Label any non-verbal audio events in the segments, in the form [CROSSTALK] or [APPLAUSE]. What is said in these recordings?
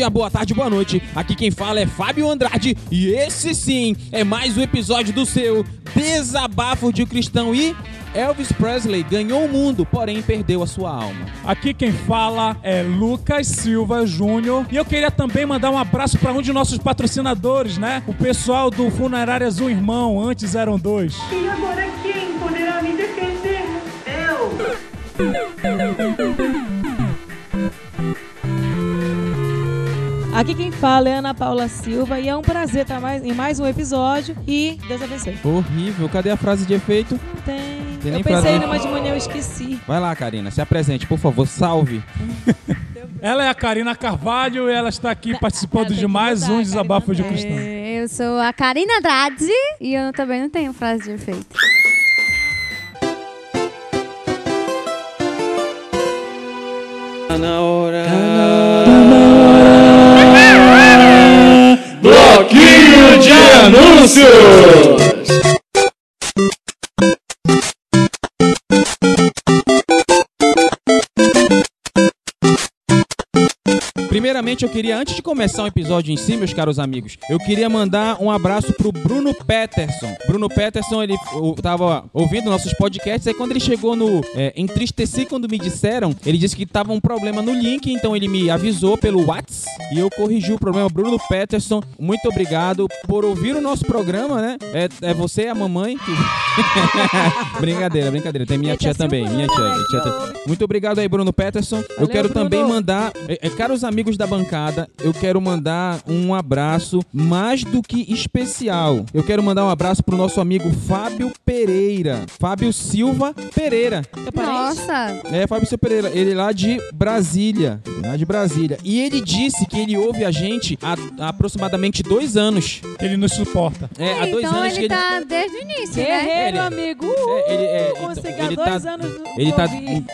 dia, boa tarde, boa noite. Aqui quem fala é Fábio Andrade e esse sim é mais um episódio do seu Desabafo de um Cristão e Elvis Presley ganhou o mundo, porém perdeu a sua alma. Aqui quem fala é Lucas Silva Júnior. E eu queria também mandar um abraço para um de nossos patrocinadores, né? O pessoal do Funerárias Um Irmão, antes eram dois. E agora quem poderá me defender? Eu! Aqui quem fala é Ana Paula Silva e é um prazer estar mais, em mais um episódio e Deus abençoe. Horrível, cadê a frase de efeito? Tem. Tem nem eu pensei numa de manhã, eu esqueci. Vai lá, Karina, se apresente, por favor, salve. [LAUGHS] Ela é a Karina Carvalho e ela está aqui participando tem de mais mudar, um Desabafo de Karina Cristão. É, Eu sou a Karina Andrade e eu também não tenho frase de efeito. Bloquinho de anúncios! Primeiramente, eu queria, antes de começar o episódio em si, meus caros amigos, eu queria mandar um abraço pro Bruno Peterson. Bruno Peterson, ele eu tava ouvindo nossos podcasts, aí quando ele chegou no é, Entristeci quando me disseram, ele disse que tava um problema no link, então ele me avisou pelo WhatsApp e eu corrigi o problema. Bruno Peterson, muito obrigado por ouvir o nosso programa, né? É, é você a mamãe que... [LAUGHS] brincadeira, brincadeira. Tem minha E a tia também, minha tia. Silvana, tia. Muito obrigado aí, Bruno Peterson. eu quero também mandar, é, é, caros amigos da bancada, eu quero mandar um abraço mais do que especial. Eu quero mandar um abraço pro nosso amigo Fábio Pereira. Fábio Silva Pereira. Parente? Nossa! É, Fábio Silva Pereira. Ele é lá de Brasília. Lá de Brasília. E ele disse que ele ouve a gente há, há aproximadamente dois anos. Ele nos suporta. É, há dois então anos ele que ele. tá desde o início, né? Guerreiro, Ele- amigo. É, ele, é, então, ele dois tá- anos no- Ele tá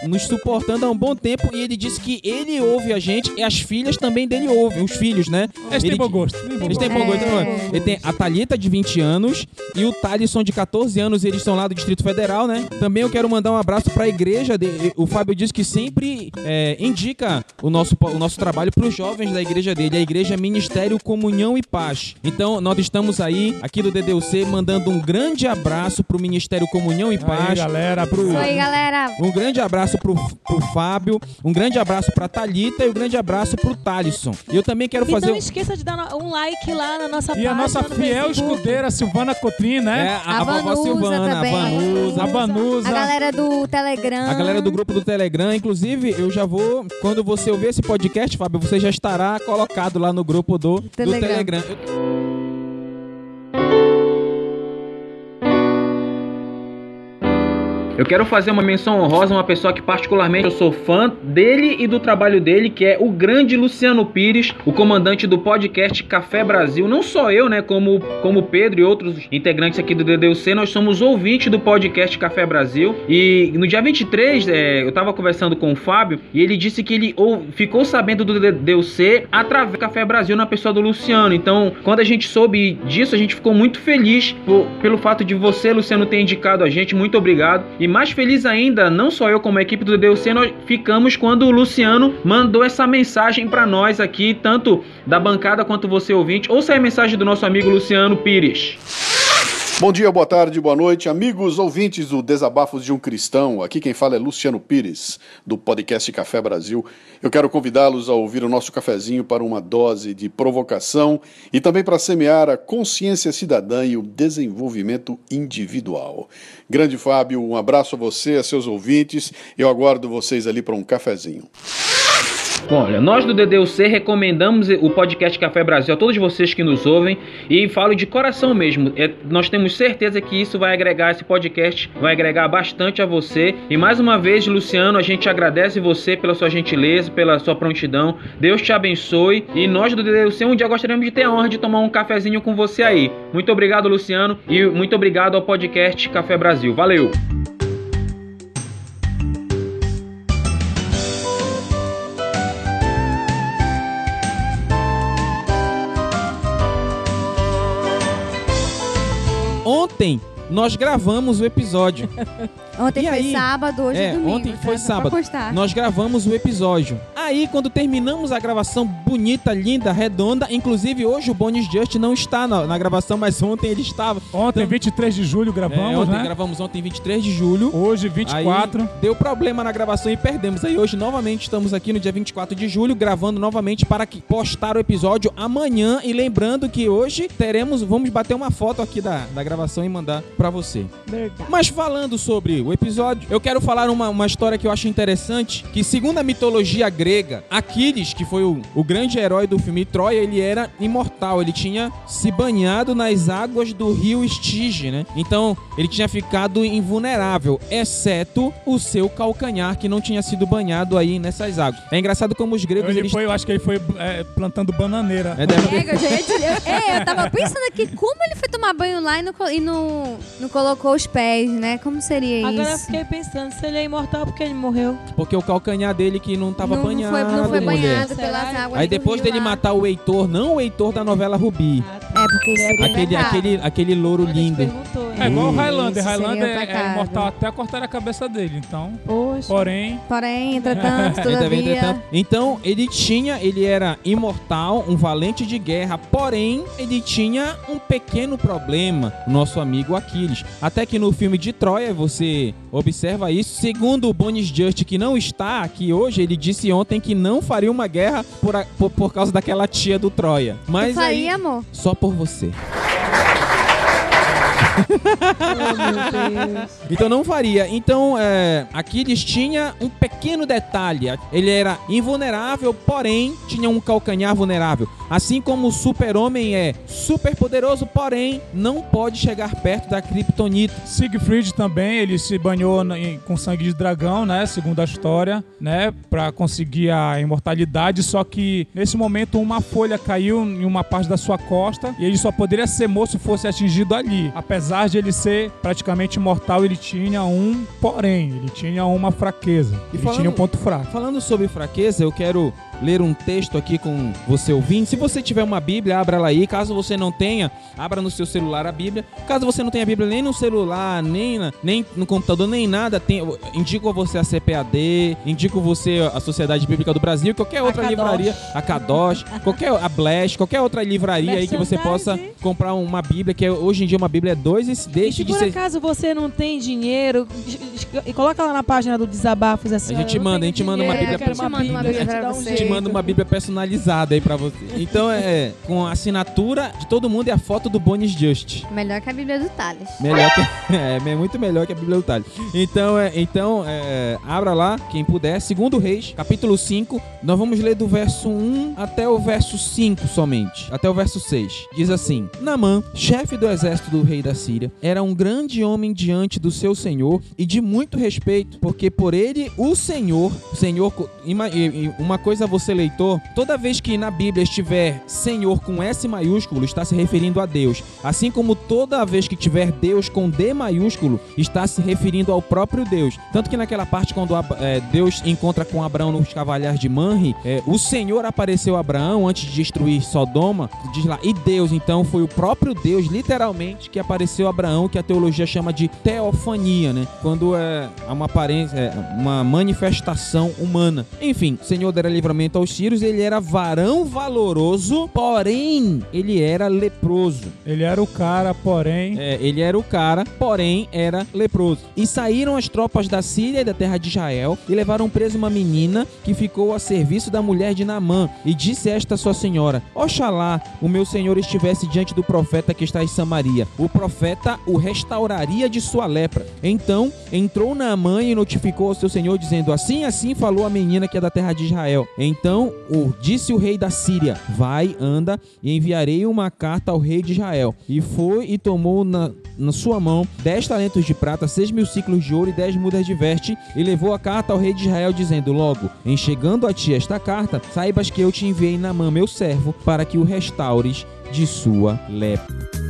nos suportando há um bom tempo e ele disse que ele ouve a gente e as filhas também dele ouvem, os filhos, né? Eles Ele têm bom gosto. Eles têm bom gosto. É. Ele tem a Thalita, de 20 anos, e o Thalisson, de 14 anos. Eles são lá do Distrito Federal, né? Também eu quero mandar um abraço pra igreja. De... O Fábio disse que sempre é, indica o nosso, o nosso trabalho pros jovens da igreja dele. A igreja Ministério Comunhão e Paz. Então, nós estamos aí, aqui do DDUC, mandando um grande abraço pro Ministério Comunhão e Aí, Paz. galera, pro... Isso aí, galera. Um grande abraço pro, pro Fábio, um grande abraço pra Thalita e um grande abraço pro Thalisson. E eu também quero E fazer. não esqueça de dar um like lá na nossa E página a nossa no fiel Facebook. escudeira Silvana Cotrim, né? É, a, A vovó Vanusa Silvana, também. a Vanusa. A Vanusa. A galera do Telegram. A galera do grupo do Telegram, inclusive, eu já vou. Quando você ouvir esse podcast, Fábio, você já estará colocado lá no grupo do, do Telegram. Telegram. Eu- Eu quero fazer uma menção honrosa a uma pessoa que particularmente eu sou fã dele e do trabalho dele, que é o grande Luciano Pires, o comandante do podcast Café Brasil. Não só eu, né, como como Pedro e outros integrantes aqui do DDUC, nós somos ouvintes do podcast Café Brasil. E no dia 23, é, eu tava conversando com o Fábio e ele disse que ele ou, ficou sabendo do DDUC através do Café Brasil na pessoa do Luciano. Então, quando a gente soube disso, a gente ficou muito feliz por- pelo fato de você, Luciano, ter indicado a gente. Muito obrigado. E mais feliz ainda, não só eu como a equipe do DDUC, nós ficamos quando o Luciano mandou essa mensagem pra nós aqui, tanto da bancada quanto você ouvinte. Ouça a mensagem do nosso amigo Luciano Pires. Bom dia, boa tarde, boa noite, amigos ouvintes do Desabafos de um Cristão. Aqui quem fala é Luciano Pires, do podcast Café Brasil. Eu quero convidá-los a ouvir o nosso cafezinho para uma dose de provocação e também para semear a consciência cidadã e o desenvolvimento individual. Grande Fábio, um abraço a você, a seus ouvintes. Eu aguardo vocês ali para um cafezinho. Bom, olha, nós do DDUC recomendamos o podcast Café Brasil a todos vocês que nos ouvem e falo de coração mesmo. É, nós temos certeza que isso vai agregar, esse podcast vai agregar bastante a você. E mais uma vez, Luciano, a gente agradece você pela sua gentileza, pela sua prontidão. Deus te abençoe. E nós do DDUC um dia gostaríamos de ter a honra de tomar um cafezinho com você aí. Muito obrigado, Luciano, e muito obrigado ao podcast Café Brasil. Valeu! Ontem nós gravamos o episódio. [LAUGHS] Ontem E foi aí? sábado, hoje É, é domingo. ontem tá? foi pra sábado. Nós gravamos o episódio. Aí, quando terminamos a gravação bonita, linda, redonda, inclusive hoje o Bonis Just não está na, na gravação, mas ontem ele estava. Ontem, Então- 23 de julho, É, gravamos, ontem né? gravamos ontem 23 de julho. Hoje, Aí 24. deu problema na gravação e perdemos. Aí hoje novamente estamos aqui no dia 24 de julho gravando novamente para que postar o episódio amanhã e lembrando que hoje teremos, vamos bater uma foto aqui da, da gravação e mandar pra você. Verdade. Mas falando sobre o episódio, eu quero falar uma, uma história que eu acho interessante, que segundo a mitologia grega, Aquiles, que foi o, o grande herói do filme Troia, ele era imortal, ele tinha se banhado nas águas do rio Estige, né? Então, ele tinha ficado invulnerável, exceto o seu calcanhar, que não tinha sido banhado aí nessas águas. É engraçado como os gregos, Ele eles... foi, eu acho que ele foi é, plantando bananeira. É, deve É, eu já eu- É, eu tava pensando aqui como ele foi tomar banho lá e não, e não, não colocou os pés, né? Como seria Agora eu isso? fiquei pensando, se ele é imortal porque ele morreu. Porque o calcanhar dele que não tava não, não banhado, foi, não foi mulher. banhado Será? pelas águas Aí depois dele lá. matar o Heitor, não o Heitor da novela Rubi. É, porque isso seria Aquele, pecado. aquele, aquele louro lindo. perguntou, É né? igual o Isso Highlander. seria Highlander é, é imortal até cortar a cabeça dele. Então, Poxa. porém, Porém, entretanto, [LAUGHS] todavia... entretanto. Então, ele tinha, ele era imortal, um valente de guerra, porém, ele tinha um pequeno problema, o nosso amigo Aquiles. Até que no filme de Troia, você observa isso. Segundo o Bonis Just, que não está aqui hoje, ele disse ontem que não faria uma guerra por, a- por, por causa daquela tia do Troia. Mas aí, faria, amor? só por você. [LAUGHS] Oh. Então não faria. Então, é, Aquiles tinha um pequeno detalhe. Ele era invulnerável, porém tinha um calcanhar vulnerável. Assim como o super-homem é super poderoso, porém não pode chegar perto da Kryptonita. Siegfried também, ele se banhou com sangue de dragão, né? Segundo a história, né? Pra conseguir a imortalidade. Só que nesse momento uma folha caiu em uma parte da sua costa e ele só poderia ser morto se fosse atingido ali. Apesar de ele ser praticamente imortal, ele tinha um porém, ele tinha uma fraqueza. E ele falando- tinha um ponto fraco. Falando sobre fraqueza, eu quero ler um texto aqui com você ouvindo. Se você tiver uma Bíblia, abra ela aí. Caso você não tenha, abra no seu celular a Bíblia. Caso você não tenha a Bíblia nem no celular, nem, na- nem no computador, nem nada, tem, indico a você a CPAD, indico você a Sociedade Bíblica do Brasil, qualquer outra Kadosh. livraria, a Kadosh, qualquer a Blast, qualquer outra livraria aí que você possa comprar uma Bíblia, que é- hoje em dia uma Bíblia é dois e E deixe se de por ser acaso você não tem dinheiro, e coloca lá na página do Desabafos assim. A gente manda, a gente manda uma dinheiro, Bíblia uma a gente pra você. manda uma Bíblia personalizada aí pra você. Então é com a assinatura de todo mundo e a foto do Bonis Just. Melhor que a Bíblia do Thales. Melhor que, [LAUGHS] é, é muito melhor que a Bíblia do Talho. Então, é, então é, abra lá, quem puder, segundo Reis, capítulo 5. Nós vamos ler do verso 1 até o verso 5 somente. Até o verso 6. Diz assim: Namã, chefe do exército do rei da Síria, era um grande homem diante do seu senhor e de muito respeito, porque por ele o Senhor, Senhor, uma coisa você leitor, toda vez que na Bíblia estiver Senhor com S maiúsculo, está se referindo a Deus. Assim como toda vez que tiver Deus com D maiúsculo, está se referindo ao próprio Deus. Tanto que naquela parte, quando é, Deus encontra com Abraão nos cavalhares de Manre, é, o Senhor apareceu a Abraão antes de destruir Sodoma, diz lá, e Deus, então foi o próprio Deus, literalmente, que apareceu a Abraão, que a teologia chama de teofania, né? Quando é uma aparência, é, uma manifestação humana. Enfim, o Senhor dera livramento aos sírios, ele era varão valoroso, porém, ele era leproso. Ele era o cara, porém, É, ele era o cara, porém era leproso. E saíram as tropas da Síria e da terra de Israel e levaram preso uma menina que ficou a serviço da mulher de Naamã. E disse esta sua senhora: Oxalá o meu senhor estivesse diante do profeta que está em Samaria. O profeta o restauraria de sua lepra. Então entrou Naamã e notificou ao seu senhor, dizendo: Assim, assim falou a menina que é da terra de Israel. Então o, disse o rei da Síria: Vai, anda, e enviarei uma carta ao rei de Israel. E foi e tomou na, na sua mão dez talentos de prata, seis mil ciclos de ouro e dez mudas de veste, e levou a carta ao rei de Israel, dizendo: Logo, em chegando a ti esta carta, saibas que eu te enviei na mão meu servo, para que o restaures de sua lepra.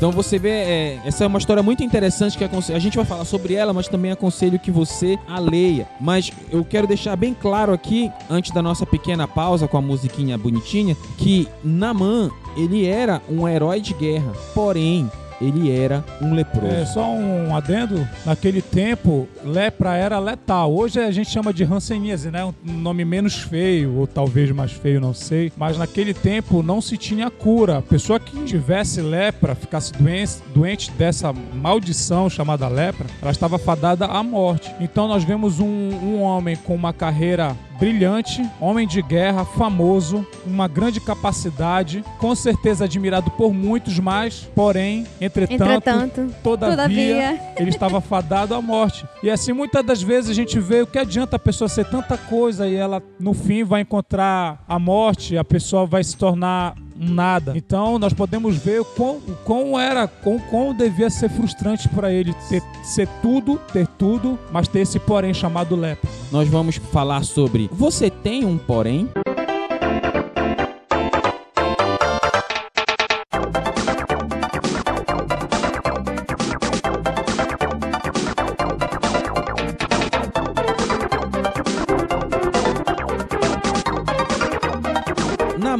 Então você vê, é, essa é uma história muito interessante que a gente vai falar sobre ela, mas também aconselho que você a leia. Mas eu quero deixar bem claro aqui, antes da nossa pequena pausa com a musiquinha bonitinha, que Naman, ele era um herói de guerra, porém ele era um leproso. É, só um adendo, naquele tempo, lepra era letal. Hoje a gente chama de hanseníase, né? Um nome menos feio, ou talvez mais feio, não sei. Mas naquele tempo não se tinha cura. A pessoa que tivesse lepra, ficasse doente, doente dessa maldição chamada lepra, ela estava fadada à morte. Então nós vemos um, um homem com uma carreira brilhante, homem de guerra, famoso, uma grande capacidade, com certeza admirado por muitos, mas, porém, entretanto, Entretanto, todavia, todavia. [LAUGHS] ele estava fadado à morte. E assim, muitas das vezes a gente vê o que adianta a pessoa ser tanta coisa e ela, no fim, vai encontrar a morte, a pessoa vai se tornar nada. Então nós podemos ver o quão, o quão era, quão, quão devia ser frustrante para ele ter, ser tudo, ter tudo, mas ter esse porém chamado lepra. Nós vamos falar sobre você tem um porém?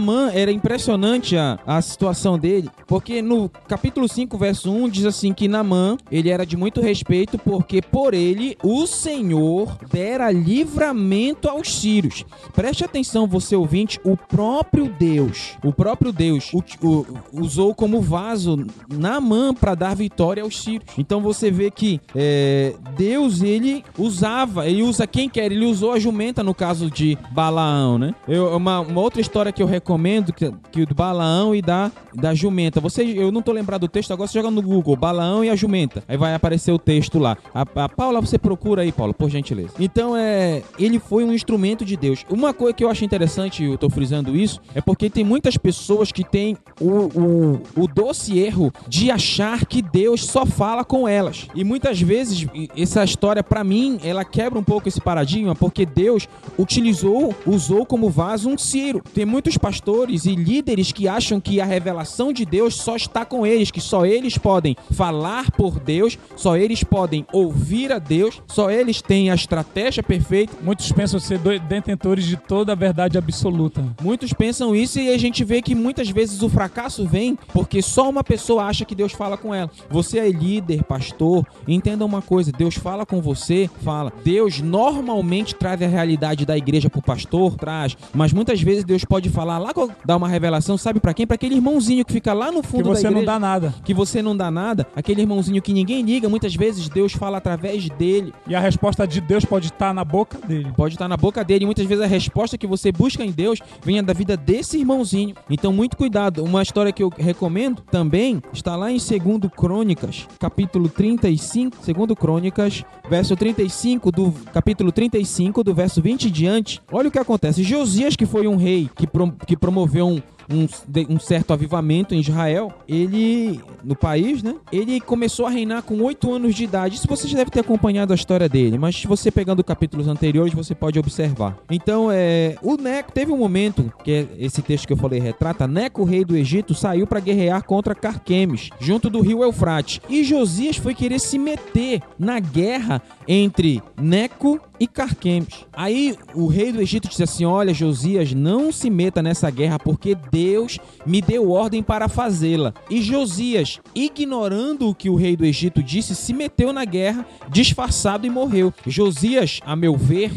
Naamã era impressionante a, a situação dele, porque no capítulo 5, verso 1, diz assim que Naamã, ele era de muito respeito, porque por ele o Senhor dera livramento aos sírios. Preste atenção, você ouvinte, o próprio Deus, o próprio Deus o- o- usou como vaso Naamã para dar vitória aos sírios. Então você vê que é, Deus, ele usava, ele usa quem quer, ele usou a jumenta no caso de Balaão, né? Eu, uma, uma outra história que eu recomendo, que, que do Balaão e da, da jumenta. Você, eu não tô lembrado do texto, agora você joga no Google, Balaão e a jumenta. Aí vai aparecer o texto lá. A, a Paula, você procura aí, Paula, por gentileza. Então, é, ele foi um instrumento de Deus. Uma coisa que eu acho interessante, eu tô frisando isso, é porque tem muitas pessoas que têm o, o, o doce erro de achar que Deus só fala com elas. E muitas vezes, essa história, pra mim, ela quebra um pouco esse paradigma, porque Deus utilizou, usou como vaso um Ciro. Tem muitos pastores e líderes que acham que a revelação de Deus só está com eles, que só eles podem falar por Deus, só eles podem ouvir a Deus, só eles têm a estratégia perfeita. Muitos pensam ser detentores de toda a verdade absoluta. Muitos pensam isso e a gente vê que muitas vezes o fracasso vem porque só uma pessoa acha que Deus fala com ela. Você é líder, pastor, entenda uma coisa, Deus fala com você, fala. Deus normalmente traz a realidade da igreja pro pastor, traz, mas muitas vezes Deus pode falar lá, dar uma revelação, sabe pra quem? Pra aquele irmãozinho que fica lá no Que fundo você da não igreja. dá nada. Que você não dá nada, aquele irmãozinho que ninguém liga, muitas vezes Deus fala através dele. E a resposta de Deus pode estar na boca dele. Pode estar na boca dele. E muitas vezes a resposta que você busca em Deus venha da vida desse irmãozinho. Então, muito cuidado. Uma história que eu recomendo também está lá em 2 Crônicas, capítulo 35. 2 Crônicas, verso 35, do capítulo 35, do verso 20 em diante. Olha o que acontece. Josias, que foi um rei que, pro- que promoveu um, um, um certo avivamento em Israel, ele, no país, né? Ele começou a reinar com 8 anos de idade. Isso você já deve ter acompanhado a história dele, mas se você pegando capítulos anteriores, você pode observar. Então, é, o Neco teve um momento, que é esse texto que eu falei retrata, Neco, rei do Egito, saiu para guerrear contra Carquemes, junto do rio Eufrate. E Josias foi querer se meter na guerra entre Neco e Carquemes. Aí o rei do Egito disse assim: Olha, Josias, não se meta nessa guerra, porque Deus me deu ordem para fazê-la. E Josias, ignorando o que o rei do Egito disse, se meteu na guerra, disfarçado e morreu. Josias, a meu ver,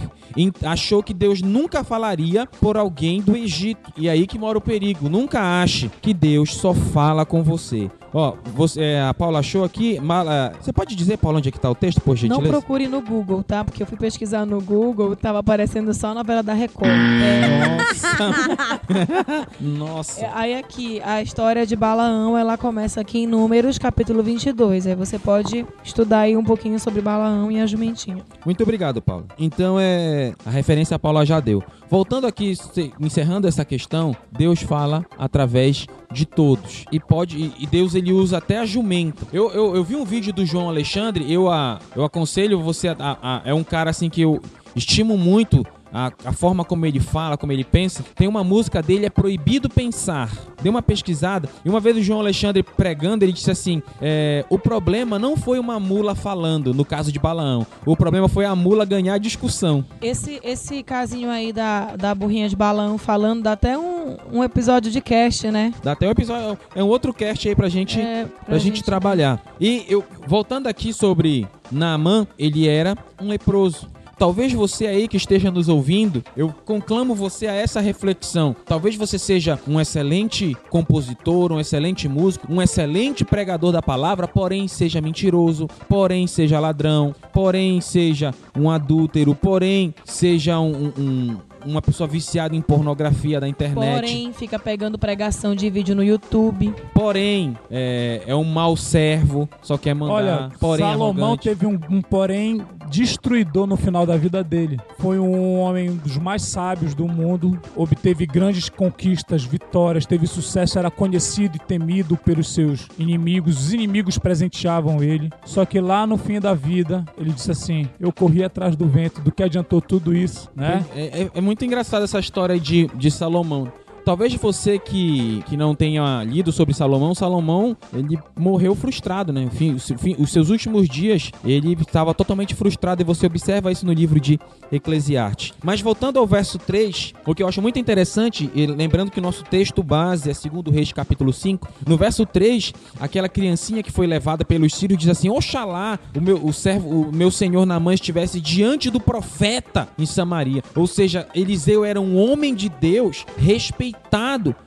achou que Deus nunca falaria por alguém do Egito. E aí que mora o perigo. Nunca ache que Deus só fala com você. Ó, você, é, a Paula achou aqui. Mala, você pode dizer, Paula, onde é que tá o texto, por Não gentileza? procure no Google, tá? Porque eu fui pesquisar no Google, tava aparecendo só a novela da Record. É, [LAUGHS] [LAUGHS] Nossa. Nossa. É, aí aqui, a história de Balaão, ela começa aqui em Números, capítulo 22. Aí você pode estudar aí um pouquinho sobre Balaão e a jumentinha. Muito obrigado, Paulo. Então é. A referência a Paula já deu. Voltando aqui, encerrando essa questão, Deus fala através de todos. E pode. E Deus ele usa até a jumenta. Eu, eu, eu vi um vídeo do João Alexandre, eu, a, eu aconselho você a, a- a- É um cara assim que eu estimo muito. A, a forma como ele fala, como ele pensa, tem uma música dele, é Proibido Pensar. Dei uma pesquisada e uma vez o João Alexandre pregando, ele disse assim: é, o problema não foi uma mula falando, no caso de Balaão. O problema foi a mula ganhar a discussão. Esse, esse casinho aí da, da burrinha de balão falando, dá até um, um episódio de cast, né? Dá até um episódio, é um outro cast aí pra gente, É, pra, gente, trabalhar. E eu voltando aqui sobre Naamã, ele era um leproso. Talvez você aí que esteja nos ouvindo, eu conclamo você a essa reflexão. Talvez você seja um excelente compositor, um excelente músico, um excelente pregador da palavra, porém seja mentiroso, porém seja ladrão, porém seja um adúltero, porém seja um- um- uma pessoa viciada em pornografia da internet. Porém, fica pegando pregação de vídeo no YouTube. Porém, é, é um mau servo, só quer mandar. Olha, porém, Salomão arrogante. teve um, um porém destruidor no final da vida dele. Foi um homem dos mais sábios do mundo, obteve grandes conquistas, vitórias, teve sucesso, era conhecido e temido pelos seus inimigos. Os inimigos presenteavam ele. Só que lá no fim da vida, ele disse assim: Eu corri atrás do vento, do que adiantou tudo isso, né? É, é- é muito engraçada essa história de, de Salomão. Talvez você que, que não tenha lido sobre Salomão, Salomão ele morreu frustrado, né? Enfim, os, seus últimos dias ele estava totalmente frustrado e você observa isso no livro de Eclesiastes. Mas voltando ao verso 3, o que eu acho muito interessante, lembrando que o nosso texto base é 2 Reis capítulo 5, no verso 3, aquela criancinha que foi levada pelos sírios diz assim: Oxalá o meu, o servo, o meu senhor Naamã estivesse diante do profeta em Samaria. Ou seja, Eliseu era um homem de Deus respeitado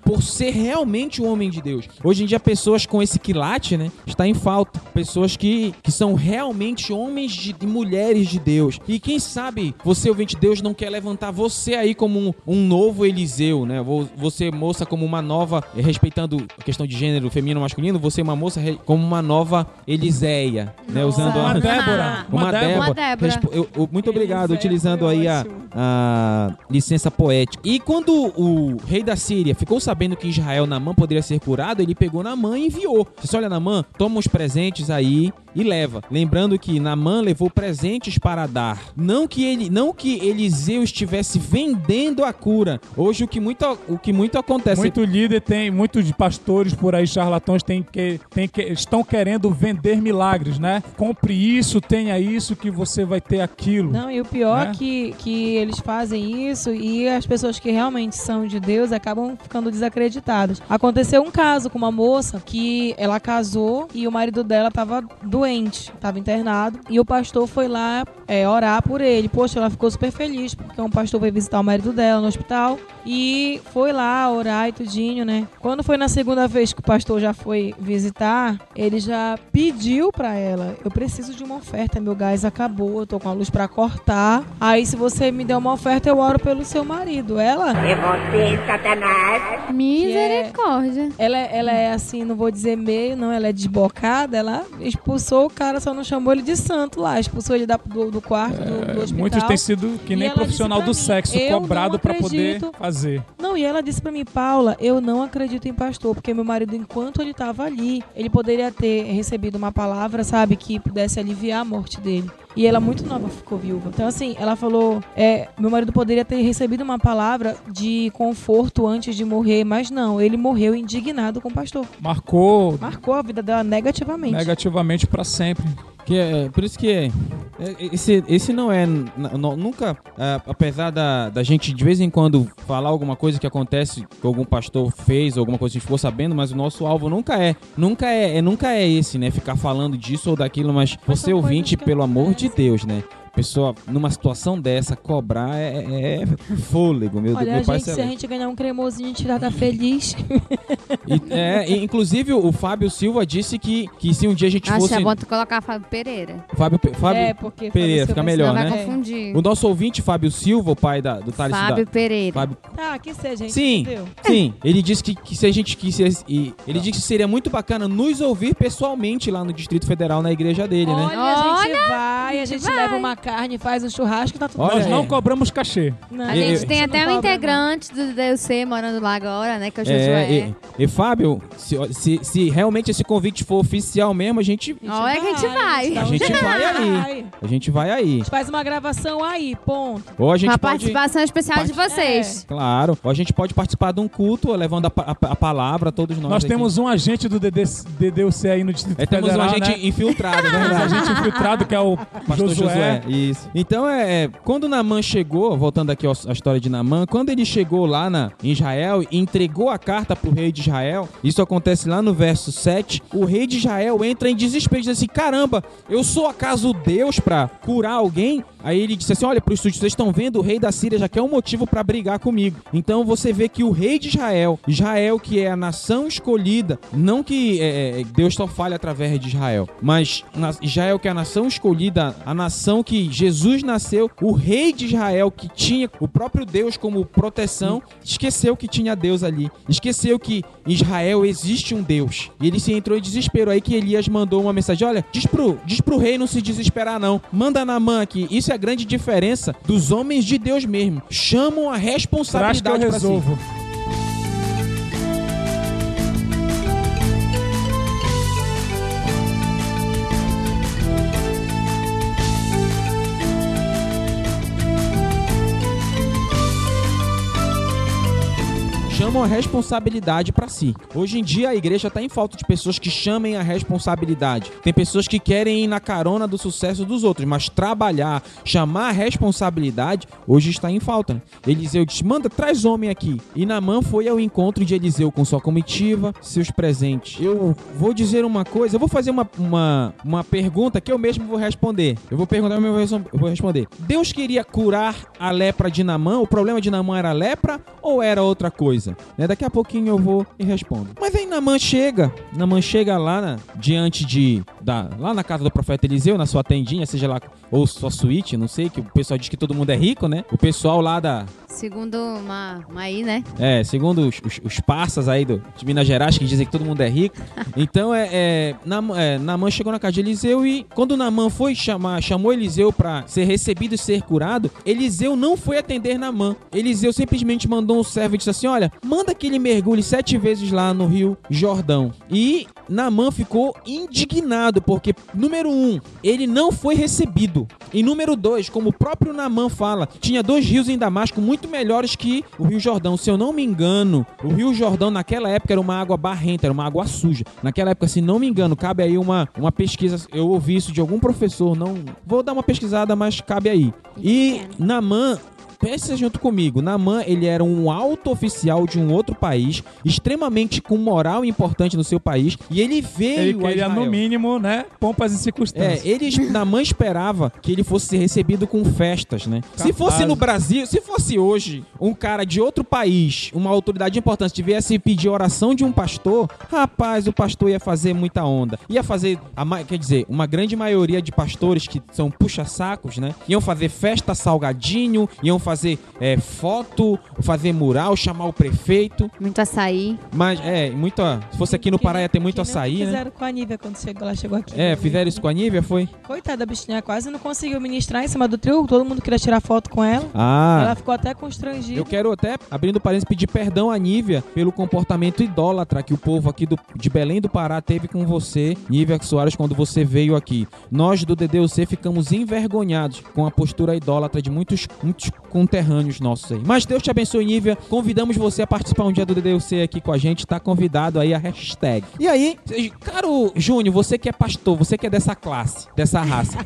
por ser realmente um homem de Deus. Hoje em dia, pessoas com esse quilate, né, está em falta. Pessoas que, que são realmente homens de, e mulheres de Deus. E quem sabe você, ouvinte de Deus, não quer levantar você aí como um, um novo Eliseu, né? Vo- Você, moça, como uma nova, respeitando a questão de gênero feminino masculino, você, uma moça, como uma nova Eliséia, né? Usando Uma a. Débora. Uma, Débora. Uma Débora. Respo- eu- eu- muito obrigado, Eliseu, utilizando aí a, a licença poética. E quando o rei da Síria ficou sabendo que Israel, Namã, poderia ser curado, ele pegou Namã e enviou. Disse, olha, Namã, toma uns presentes aí e leva. Lembrando que Namã levou presentes para dar. Não que ele, não que Eliseu estivesse vendendo a cura. Hoje o que muito, o que muito acontece Muito líder tem, muitos de pastores por aí, charlatões, tem que, tem que, estão querendo vender milagres, né? Compre isso, tenha isso, que você vai ter aquilo. Não, e o pior Né? é que, que eles fazem isso e as pessoas que realmente são de Deus acabam ficando desacreditadas. Aconteceu um caso com uma moça que ela casou e o marido dela estava doente, estava internado, e o pastor foi lá é, orar por ele. Poxa, ela ficou super feliz porque um pastor veio visitar o marido dela no hospital e foi lá orar e tudinho, né? Quando foi na segunda vez que o pastor já foi visitar, ele já pediu pra ela: Eu preciso de uma oferta, meu gás acabou, eu tô com a luz pra cortar. Aí, se você me der uma oferta, eu oro pelo seu marido. Ela, Misericórdia. ela, ela é assim, não vou dizer meio, não, ela é desbocada. Ela expulsou o cara, só não chamou ele de santo lá, expulsou ele da- do, do quarto, do, do hospital. Muitos têm sido que nem profissional do mim, sexo, "Eu cobrado pra poder acredito." fazer. Não, e ela disse pra mim, Paula, eu não acredito em pastor, porque meu marido, enquanto ele tava ali, ele poderia ter recebido uma palavra, sabe, que pudesse aliviar a morte dele. E ela muito nova ficou viúva. Então, assim, ela falou: é, meu marido poderia ter recebido uma palavra de conforto antes de morrer, mas não, ele morreu indignado com o pastor. Marcou Marcou a vida dela negativamente. negativamente pra sempre. Que é, por isso que é, é, esse, esse não é nunca, é, apesar da, da gente de vez em quando falar alguma coisa que acontece que algum pastor fez, alguma coisa que a gente ficou sabendo, mas o nosso alvo nunca é, nunca é, é nunca é esse, né? Ficar falando disso ou daquilo, mas, você ouvinte, pelo amor de. Deus, né? Pessoa, numa situação dessa, cobrar é, é- é fôlego, meu, Olha, meu pai gente, se a gente ganhar um cremosinho, a gente já tá feliz. [LAUGHS] E, é, e, inclusive, o Fábio Silva disse que, que se um dia a gente Acho que fosse... é bom tu colocar Fábio Pereira. Fábio, Pe- Fábio, é, porque Pereira, Fábio fica melhor, né? vai confundir. O nosso ouvinte, Fábio Silva, o pai da, do Thales Fábio da, Pereira. Fábio, Tá, que seja, gente. Sim. Entendeu? sim, ele disse que, que se a gente quisesse. e Ele disse que seria muito bacana nos ouvir pessoalmente lá no Distrito Federal, na igreja dele, né? Olha, a gente vai, a gente vai. leva uma carne, faz um churrasco e tá tudo Olha Nós bem. não é. cobramos cachê. Não, A Eu- gente tem até um integrante do DLC morando lá agora, né? Que é o Josué. É, e, e, Fábio, se, se, se realmente esse convite for oficial mesmo, a gente, Olha que a gente vai. dá a um gente jeito. vai aí. A gente vai aí. A gente faz uma gravação aí, ponto. Ou a gente Uma pode. participação especial de vocês. Claro. Ou a gente pode participar de um culto, levando a, pa- a- a palavra a todos nós. Nós aqui. temos um agente do DD, DDUC aí no Distrito É, temos um agente né? infiltrado, né? Temos um agente infiltrado que é o Pastor Josué. Josué. Isso. Então, é, é, quando Namã chegou, voltando aqui à história de Namã, quando ele chegou lá na, em Israel e entregou a carta pro rei de Israel, isso acontece lá no verso 7, o rei de Israel entra em desespero diz assim, caramba, eu sou acaso Deus pra curar alguém? Aí ele disse assim, olha, pros súditos, vocês estão vendo, o rei da Síria já quer um motivo pra brigar comigo. Então você vê que o rei de Israel, Israel que é a nação escolhida, não que é, é, Deus só fale através de Israel, mas Israel que é a nação escolhida, a nação que Jesus nasceu, o rei de Israel que tinha o próprio Deus como proteção, esqueceu que tinha Deus ali, esqueceu que em Israel existe um Deus. E ele se entrou em desespero aí que Elias mandou uma mensagem, olha, diz pro, diz pro rei não se desesperar não, manda Namã aqui. Isso é a grande diferença dos homens de Deus mesmo. Chamam a responsabilidade pra si. Chamam a responsabilidade pra si. Hoje em dia a igreja tá em falta de pessoas que chamem a responsabilidade. Tem pessoas que querem ir na carona do sucesso dos outros, mas trabalhar, chamar a responsabilidade, hoje está em falta. Eliseu disse: manda, traz homem aqui. E Namã foi ao encontro de Eliseu com sua comitiva, seus presentes. Eu vou dizer uma coisa, eu vou fazer uma, uma, uma pergunta que eu mesmo vou responder. Eu vou perguntar, eu vou responder. Deus queria curar a lepra de Namã? O problema de Namã era lepra ou era outra coisa? Né? Daqui a pouquinho eu vou e respondo. Mas aí Namã chega, Namã chega lá na- diante de da, lá na casa do profeta Eliseu, na sua tendinha, seja lá ou sua suíte, não sei, que o pessoal diz que todo mundo é rico, né? O pessoal lá da Segundo uma, uma aí, né? é, segundo os, os, os parças aí do, de Minas Gerais, que dizem que todo mundo é rico. [LAUGHS] Então, é, é, Nam- é, Namã chegou na casa de Eliseu e quando Namã foi chamar, chamou Eliseu pra ser recebido e ser curado, Eliseu não foi atender Namã. Eliseu simplesmente mandou um servo e disse assim, olha, manda que ele mergulhe sete vezes lá no rio Jordão. E Namã ficou indignado, porque, número um, ele não foi recebido. E número dois, como o próprio Namã fala, tinha dois rios em Damasco muito melhores que o Rio Jordão. Se eu não me engano, o Rio Jordão naquela época era uma água barrenta, era uma água suja. Naquela época, se não me engano, cabe aí uma, uma pesquisa. Eu ouvi isso de algum professor, não. Vou dar uma pesquisada, mas cabe aí. E Namã Pensa junto comigo, Namã, ele era um alto oficial de um outro país, extremamente com moral importante no seu país, e ele veio Ele queria, no mínimo, né, pompas e circunstâncias. É, ele, [LAUGHS] Namã esperava que ele fosse ser recebido com festas, né? Se Capaz. fosse no Brasil, se fosse hoje um cara de outro país, uma autoridade importante, tivesse pedir oração de um pastor, rapaz, o pastor ia fazer muita onda. Ia fazer, a quer dizer, uma grande maioria de pastores que são puxa-sacos, né? Iam fazer festa salgadinho, iam fazer é, foto, fazer mural, chamar o prefeito. Muito açaí. Mas, é, muito. Se fosse aqui no Pará ia ter muito Que nem açaí, né? Fizeram com a Nívia quando chegou, ela chegou aqui. É, fizeram isso com a Nívia, foi? Coitada da bichinha, quase não conseguiu ministrar em cima do trio. Todo mundo queria tirar foto com ela. Ah. Ela ficou até constrangida. Eu quero até, abrindo parênteses, pedir perdão à Nívia pelo comportamento idólatra que o povo aqui do, de Belém do Pará teve com você, Nívia Soares, quando você veio aqui. Nós do DDUC ficamos envergonhados com a postura idólatra de muitos, muitos conterrâneos nossos aí. Mas Deus te abençoe, Nívia. Convidamos você a participar um dia do DDUC aqui com a gente. Tá convidado aí a hashtag. E aí, caro Júnior, você que é pastor, você que é dessa classe, dessa raça.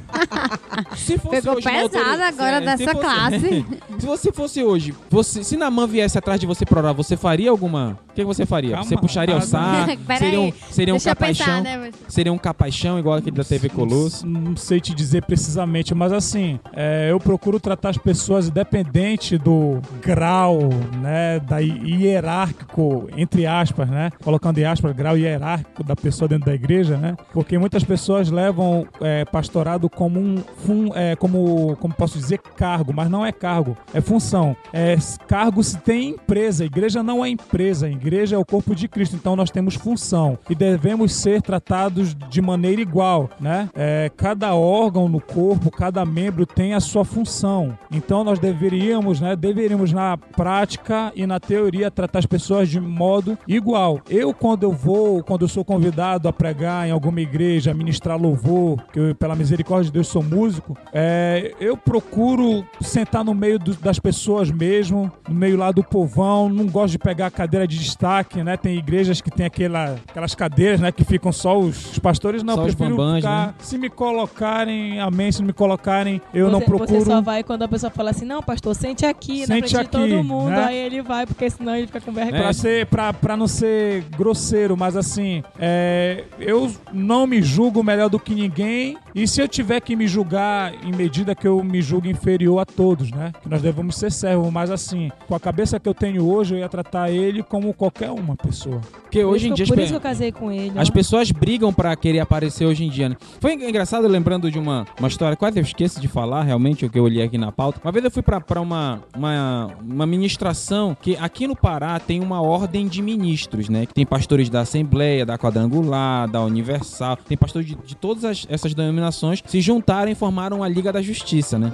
[LAUGHS] Se fosse Pegou hoje pesado agora É, dessa se fosse- classe. [LAUGHS] Se você fosse hoje, você, se Namã viesse atrás de você pra orar, você faria alguma. O que, você faria? Calma, você puxaria o calma. saco? [LAUGHS] Pera seria um, seria um capaixão? pensar, né? Seria um capaixão igual aquele da TV Colosso? Não sei te dizer precisamente, mas assim, é, eu procuro tratar as pessoas independente do grau, né, da hi- hierárquico, entre aspas, né, colocando em aspas, grau hierárquico da pessoa dentro da igreja, né, porque muitas pessoas levam é, pastorado como um, fun, é, como, como posso dizer, cargo, mas não é cargo, é função. É cargo se tem empresa, a igreja não é empresa, a igreja igreja é o corpo de Cristo, então nós temos função e devemos ser tratados de maneira igual, né? É, cada órgão no corpo, cada membro tem a sua função. Então nós deveríamos, né? Deveríamos na prática e na teoria tratar as pessoas de modo igual. Eu quando eu vou, quando eu sou convidado a pregar em alguma igreja, ministrar louvor, que eu, pela misericórdia de Deus sou músico, é, eu procuro sentar no meio do- das pessoas mesmo, no meio lá do povão. Não gosto de pegar a cadeira de destaque, né? Tem igrejas que tem aquela, aquelas cadeiras, né? Que ficam só os, os pastores. Não, Só prefiro bambãs, ficar. né? Se me colocarem, amém. Se não me colocarem, eu você, não procuro. Você só vai quando a pessoa fala assim, não, pastor, sente aqui, na Sente frente de aqui, todo mundo. né? Aí ele vai, porque senão ele fica com vergonha. Pra, ser, pra, pra não ser grosseiro, mas assim, é, eu não me julgo melhor do que ninguém. E se eu tiver que me julgar em medida que eu me julgo inferior a todos, né? Que nós devemos ser servos, mas assim, com a cabeça que eu tenho hoje, eu ia tratar ele como qualquer uma pessoa. Porque Por hoje em dia Por isso que eu casei com ele. As ó. pessoas brigam pra querer aparecer hoje em dia, né? Foi engraçado lembrando de uma, uma história, quase eu esqueço de falar realmente o que eu li aqui na pauta. Uma vez eu fui pra, pra uma, uma, uma ministração que aqui no Pará tem uma ordem de ministros, né? Que tem pastores da Assembleia, da Quadrangular, da Universal, tem pastores de, de todas as- essas denominações se juntaram e formaram a Liga da Justiça, né?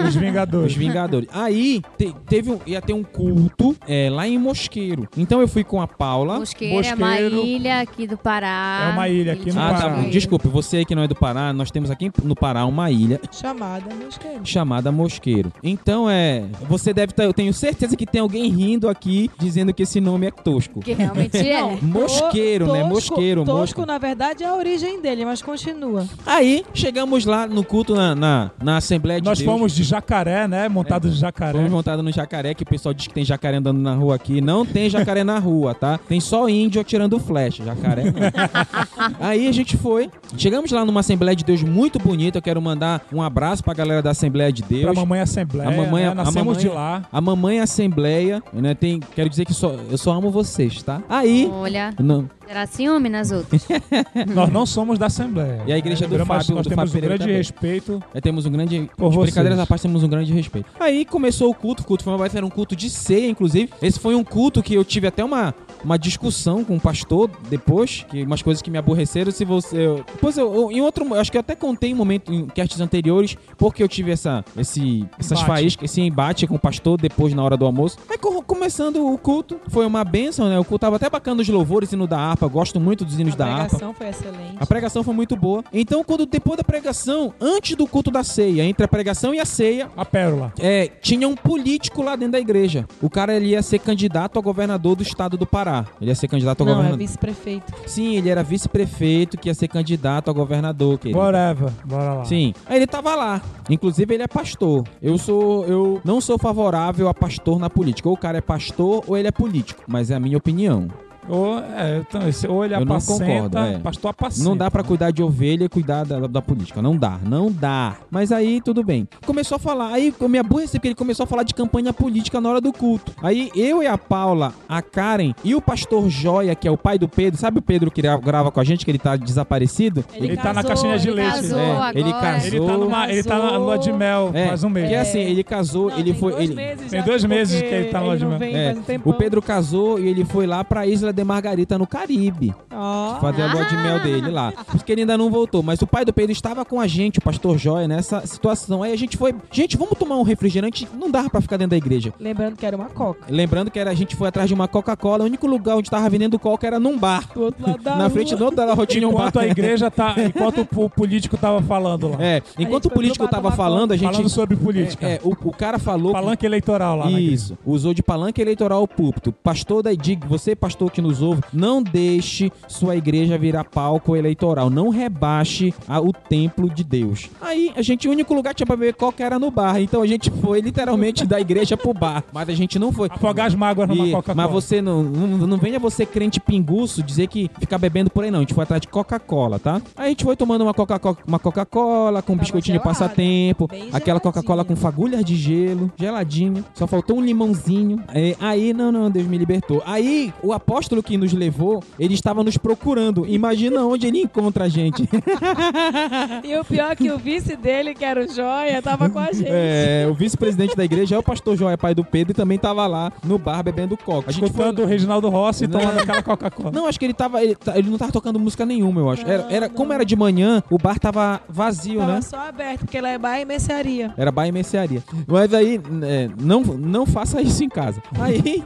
Os [LAUGHS] Os Vingadores. Vingadores. Aí te- teve um, ia ter um culto é, lá em Mosqueiro. Então eu fui com a Paula. Mosqueira é uma Mosqueiro. ilha aqui do Pará. É uma ilha aqui no Ah, tá. Pará. bom. Desculpe, você aí que não é do Pará, nós temos aqui no Pará uma ilha Chamada mosqueiro. chamada Mosqueiro. Então é. Você deve estar. Eu tenho certeza que tem alguém rindo aqui dizendo que esse nome é tosco. Que realmente [LAUGHS] é. Mosqueiro, né? Mosqueiro, Tosco, na verdade, é a origem dele, mas continua. Aí chegamos lá no culto na, na, na Assembleia de Nós Deus. fomos de jacaré, né? Montados de jacaré. Fomos montados no jacaré, que o pessoal diz que tem jacaré andando na rua aqui. Não tem jacaré na rua, tá? Tem só índio atirando flecha, jacaré não. [LAUGHS] Aí a gente foi. Chegamos lá numa Assembleia de Deus muito bonita. Eu quero mandar um abraço pra galera da Assembleia de Deus. Pra Mamãe Assembleia. A mamãe- né? a Nascemos mamãe- de lá. A Mamãe Assembleia, né? Tem, quero dizer que só, eu só amo vocês, tá? Aí. Olha, Não, será ciúme nas outras. [LAUGHS] Nós não somos da Assembleia. E a igreja do Mas Fábio- Nós do temos Fábio um Pereira grande também. respeito. Aí temos um grande. Por de vocês. brincadeiras à parte, temos um grande respeito. Aí começou o culto. O culto foi uma vai um culto de ceia, inclusive. Esse foi um culto que eu tive até uma, uma discussão com o pastor depois, que umas coisas que me aborreceram. Se você. eu- depois eu, eu- em outro. eu Acho que eu até contei em momento em castes anteriores, porque eu tive essa, esse, essas Embate. faíscas, esse embate com o pastor depois na hora do almoço. Aí co- começando o culto, foi uma benção, né? O culto tava até bacana os louvores, hino da harpa. Gosto muito dos hinos a da harpa. pregação foi excelente. A pregação foi muito boa. Então, quando depois da pregação, antes do culto da ceia, entre a pregação e a ceia, A pérola. é, tinha um político lá dentro da igreja. O cara ele ia ser candidato a governador do estado do Pará. Ele ia ser candidato a Não, é governador. vice-prefeito. Sim, ele era vice-prefeito que ia ser candidato a governador, querido. Whatever. Bora lá. Sim. Aí ele tava lá. Inclusive ele é pastor. Eu sou eu não sou favorável a pastor na política. Ou o cara é pastor ou ele é político, mas é a minha opinião. Ou, é, então, esse, ou ele Eu não apacenta, concordo, é. pastor apacenta. Não dá pra cuidar de ovelha e cuidar da, da política. Não dá, não dá. Mas aí tudo bem. Começou a falar, aí eu me aborreci porque ele começou a falar de campanha política na hora do culto. Aí eu e a Paula, a Karen e o pastor Joia, que é o pai do Pedro, sabe o Pedro que gra- grava com a gente, que ele tá desaparecido? Ele tá na caixinha de ele leite. Casou É, agora. ele casou. Ele tá, numa, ele tá na lua de mel É, faz um mês. Que assim, ele casou, Não, ele tem foi. dois ele, meses Tem dois meses que ele tá no ele não Lodge vem É, um o Pedro casou e ele foi lá pra Isla de Margarita, no Caribe. Ó, fazer a lua de mel dele lá. Porque ele ainda não voltou. Mas o pai do Pedro estava com a gente, o pastor Joia, nessa situação. Aí a gente foi. Gente, vamos tomar um refrigerante. Não dava pra ficar dentro da igreja. lembrando que era uma coca. Lembrando que era, a gente foi atrás de uma Coca-Cola. O único lugar onde tava vendendo Coca era num bar. Do outro lado da Na frente do da rotina um bar. Enquanto a igreja tá. Enquanto o político tava falando lá. É, enquanto o político tava falando, a gente. Falando sobre política. É, é, o, o cara falou. que- Palanque eleitoral lá. Isso, usou de palanque eleitoral o púlpito. Pastor da diga, você pastor que nos ouve, não deixe sua igreja virar palco eleitoral, não rebaixe a- o templo de Deus. Aí a gente, o único lugar que tinha pra beber coca era no bar, então a gente foi literalmente da igreja pro bar, mas a gente não foi. Afogar as mágoas numa Coca-Cola. mas você não, não, não venha você crente pinguço dizer que fica bebendo por aí não. A gente foi atrás de Coca-Cola, tá? Aí a gente foi tomando uma Coca-Cola, uma Coca-Cola com um Tava biscoitinho de passatempo, bem aquela. Coca-Cola com fagulhas de gelo, geladinha. Só faltou um limãozinho. É, aí, não, não, Deus me libertou. Aí o apóstolo apóstolo que nos levou, ele estava nos procurando. Imagina onde ele encontra a gente. [LAUGHS] E o pior é que o vice dele, que era o Joia, tava com a gente. É, o vice-presidente da igreja é o pastor Joia, pai do Pedro, e também tava lá no bar bebendo coca. A gente foi... O Reginaldo Rossi e tomando aquela Coca-Cola. Não, acho que ele tava. Ele, ele não tava tocando música nenhuma, eu acho. Era, era, como era de manhã, o bar tava vazio, Tava né? só aberto, porque lá é bar e mercearia. Era bar e mercearia. Mas aí, é, não, não faça isso em casa. Aí.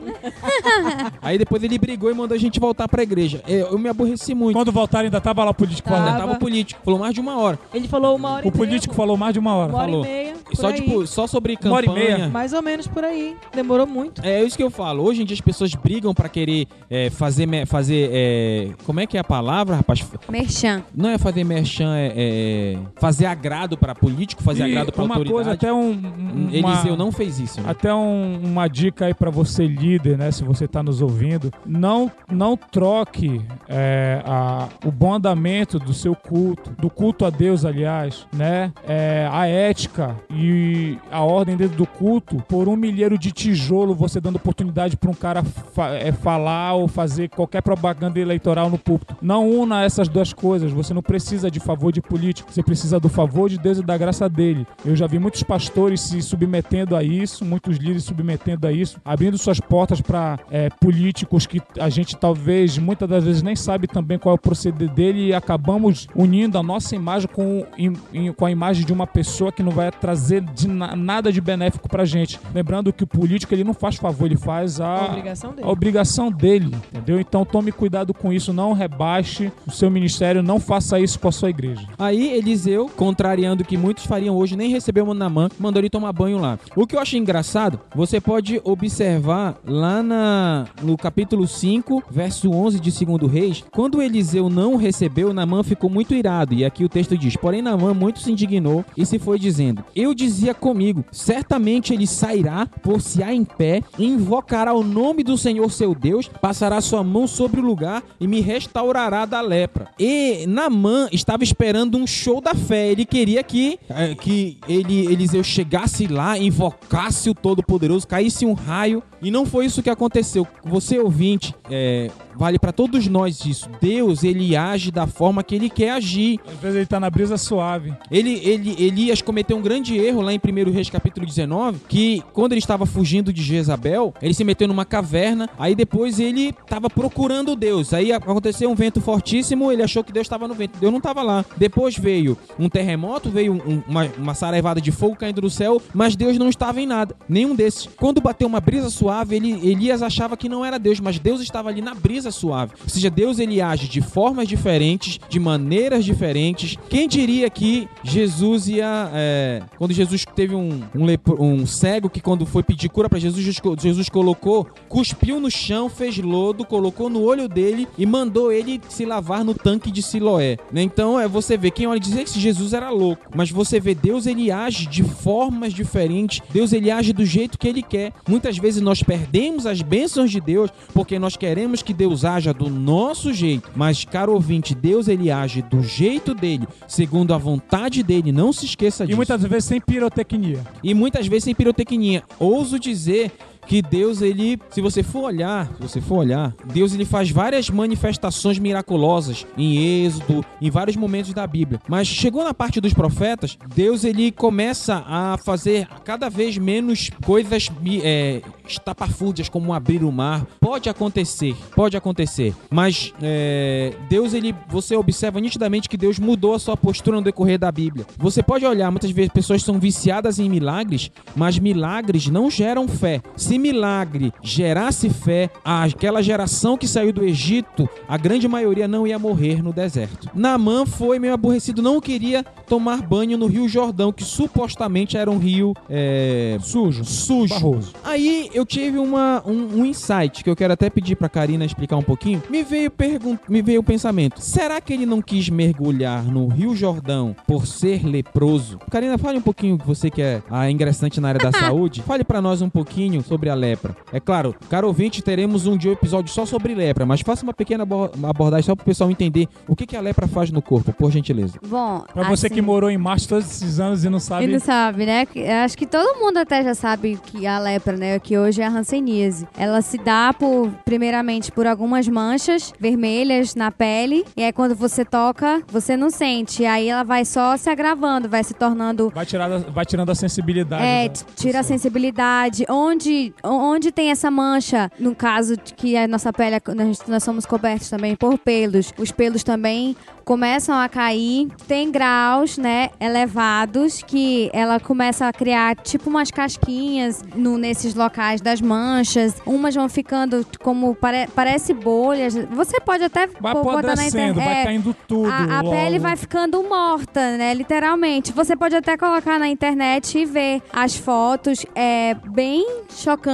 [LAUGHS] aí depois ele brigou e mandou a gente voltar pra igreja. É, Eu me aborreci muito. Quando voltaram, ainda tava lá o político. Ainda falando. tava o político. Falou mais de uma hora. Ele falou uma hora O e meia. político falou mais de uma hora. Uma hora falou. e meia. Só, aí. tipo, só sobre Uma hora e campanha. meia. Mais ou menos por aí. Demorou muito. É isso que eu falo. Hoje em dia as pessoas brigam pra querer é, fazer. fazer é, como é que é a palavra, rapaz? Merchan. Não é fazer merchan, é, é fazer agrado pra político, fazer E agrado pra uma autoridade. coisa, até um. um- uma- Eliseu não fez isso. né? Até um- uma dica aí pra você, líder, né? Se você tá nos ouvindo, não, não troque é, a- o bom andamento do seu culto, do culto a Deus, aliás, né? É, a ética e a ordem dentro do culto por um milheiro de tijolo, você dando oportunidade pra um cara fa- é, falar ou fazer qualquer propaganda eleitoral no púlpito. Não una essas duas coisas. Você não precisa de favor de político, você precisa do favor de Deus e da graça dele. Eu já vi muitos pastores se submetendo a isso, muitos líderes submetendo a isso, abrindo suas portas para políticos que a gente talvez, muitas das vezes, nem sabe também qual é o proceder dele e acabamos unindo a nossa imagem com, im- im- com a imagem de uma pessoa que não vai trazer de na- nada de benéfico pra gente. Lembrando que o político ele não faz favor, ele faz a, A obrigação dele. a obrigação dele, entendeu? Então tome cuidado com isso, não rebaixe o seu ministério, não faça isso com a sua igreja. Aí Eliseu, contrariando o que muitos fariam hoje, nem recebeu o Manamã, mandou ele tomar banho lá. O que eu acho engraçado, você pode observar lá na, no capítulo 5, verso 11 de 2 Reis, quando Eliseu não recebeu, Namã ficou muito irado. E aqui o texto diz: Porém, Namã muito se indignou e se foi dizendo: Eu dizia comigo, certamente ele sairá, por-se-á em pé, invocará o nome do Senhor seu Deus, passará sua mão sobre o lugar e me restaurará da lepra. E Namã estava esperando um show da fé. Ele queria que, eh, que ele, Eliseu chegasse lá, invocasse o Todo-Poderoso, caísse um raio. E não foi isso que aconteceu. Você ouvinte, 诶。Vale para todos nós isso. Deus, ele age da forma que ele quer agir. Às vezes ele tá na brisa suave. Ele, ele, Elias cometeu um grande erro lá em 1 Reis capítulo 19, que quando ele estava fugindo de Jezabel, ele se meteu numa caverna, aí depois ele estava procurando Deus. Aí aconteceu um vento fortíssimo, ele achou que Deus estava no vento. Deus não estava lá. Depois veio um terremoto, veio um- uma, uma saraivada de fogo caindo do céu, mas Deus não estava em nada. Nenhum desses. Quando bateu uma brisa suave, ele, Elias achava que não era Deus, mas Deus estava ali na brisa suave. Ou seja, Deus ele age de formas diferentes, de maneiras diferentes. Quem diria que Jesus ia. é, quando Jesus teve um, um, um cego que, quando foi pedir cura para Jesus, Jesus colocou, cuspiu no chão, fez lodo, colocou no olho dele e mandou ele se lavar no tanque de Siloé. né? Então, é você vê, quem olha dizer que Jesus era louco, mas você vê Deus ele age de formas diferentes, Deus ele age do jeito que ele quer. Muitas vezes nós perdemos as bênçãos de Deus porque nós queremos que Deus haja do nosso jeito. Mas, caro ouvinte, Deus ele age do jeito dele, segundo a vontade dele. Não se esqueça E disso. muitas vezes sem pirotecnia. E muitas vezes sem pirotecnia. Ouso dizer que Deus ele, se você for olhar, se você for olhar, Deus ele faz várias manifestações miraculosas em Êxodo, em vários momentos da Bíblia. Mas chegou na parte dos profetas, Deus ele começa a fazer cada vez menos coisas é, estapafúrdias como abrir o mar. Pode acontecer, pode acontecer. Mas é, Deus ele, você observa nitidamente que Deus mudou a sua postura no decorrer da Bíblia. Você pode olhar, muitas vezes pessoas são viciadas em milagres, mas milagres não geram fé. Se milagre gerasse fé, aquela geração que saiu do Egito, a grande maioria não ia morrer no deserto. Naamã foi meio aborrecido, não queria tomar banho no Rio Jordão, que supostamente era um rio é, Sujo. sujo. Barroso. Aí eu tive uma, um, um insight que eu quero até pedir pra Karina explicar um pouquinho. Me veio, pergun me veio o pensamento: será que ele não quis mergulhar no Rio Jordão por ser leproso? Karina, fale um pouquinho, você que é a ingressante na área da [LAUGHS] saúde, fale pra nós um pouquinho sobre sobre a lepra. É claro, caro ouvinte, teremos um dia um episódio só sobre lepra, mas faça uma pequena abo- abordagem só para o pessoal entender o que, que a lepra faz no corpo, por gentileza. Bom, Pra você assim- que morou em Marte todos esses anos e não sabe. E não sabe, né? Acho que todo mundo até já sabe que a lepra, né? Que hoje é a hanseníase. Ela se dá por, primeiramente, por algumas manchas vermelhas na pele. E aí, quando você toca, você não sente. E aí, ela vai só se agravando, vai se tornando Vai, tirar, vai tirando a sensibilidade. é, t- tira a sensibilidade. Onde, onde tem essa mancha, no caso de que a nossa pele, é nós, nós somos cobertos também por pelos, os pelos também começam a cair. Tem graus, né, elevados que ela começa a criar tipo umas casquinhas no, nesses locais das manchas. Umas vão ficando como pare- parece bolhas. Você pode até Vai pô- botar na internet. vai caindo tudo. A, a pele vai ficando morta, né? Literalmente. Você pode até colocar na internet e ver as fotos. É bem chocante.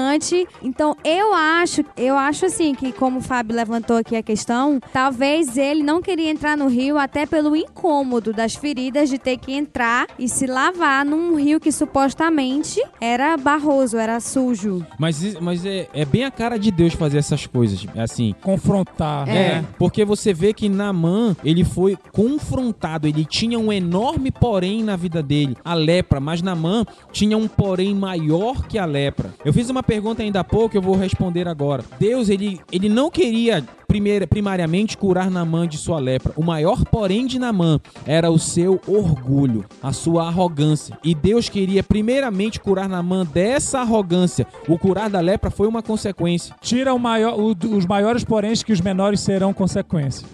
Então, eu acho, eu acho assim que, como o Fábio levantou aqui a questão, talvez ele não queria entrar no rio até pelo incômodo das feridas de ter que entrar e se lavar num rio que supostamente era barroso, era sujo. Mas, mas é, é bem a cara de Deus fazer essas coisas, assim. Confrontar, É, né? porque você vê que Naamã, ele foi confrontado, ele tinha um enorme porém na vida dele, a lepra, mas Naamã tinha um porém maior que a lepra. Eu fiz uma pergunta ainda há pouco, eu vou responder agora. Deus, ele, ele não queria primeira, primariamente curar Naamã de sua lepra. O maior porém de Naamã era o seu orgulho, a sua arrogância. E Deus queria primeiramente curar Naamã dessa arrogância. O curar da lepra foi uma consequência. Tira o maior, o- os maiores poréns que os menores serão consequência.